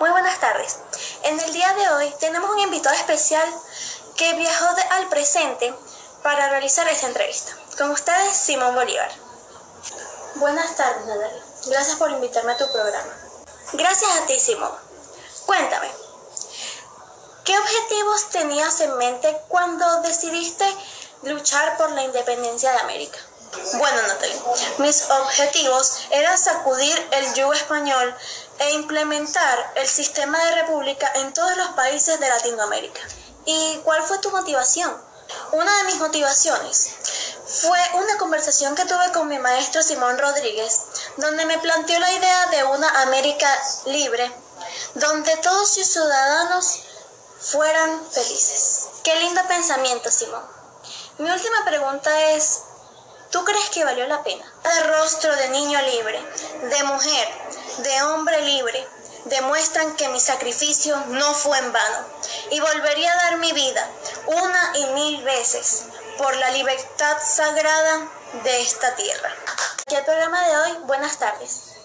Muy buenas tardes. En el día de hoy tenemos un invitado especial que viajó al presente para realizar esta entrevista. Con ustedes, Simón Bolívar. Buenas tardes, Natalia. Gracias por invitarme a tu programa. Gracias a ti, Simón. Cuéntame, ¿qué objetivos tenías en mente cuando decidiste luchar por la independencia de América? Bueno, Natalia, mis objetivos eran sacudir el yugo español e implementar el sistema de república en todos los países de Latinoamérica. ¿Y cuál fue tu motivación? Una de mis motivaciones fue una conversación que tuve con mi maestro Simón Rodríguez, donde me planteó la idea de una América libre, donde todos sus ciudadanos fueran felices. Qué lindo pensamiento, Simón. Mi última pregunta es, ¿tú crees que valió la pena? El rostro de niño libre, de mujer, de hombre libre, demuestran que mi sacrificio no fue en vano y volvería a dar mi vida una y mil veces por la libertad sagrada de esta tierra. Aquí el programa de hoy, buenas tardes.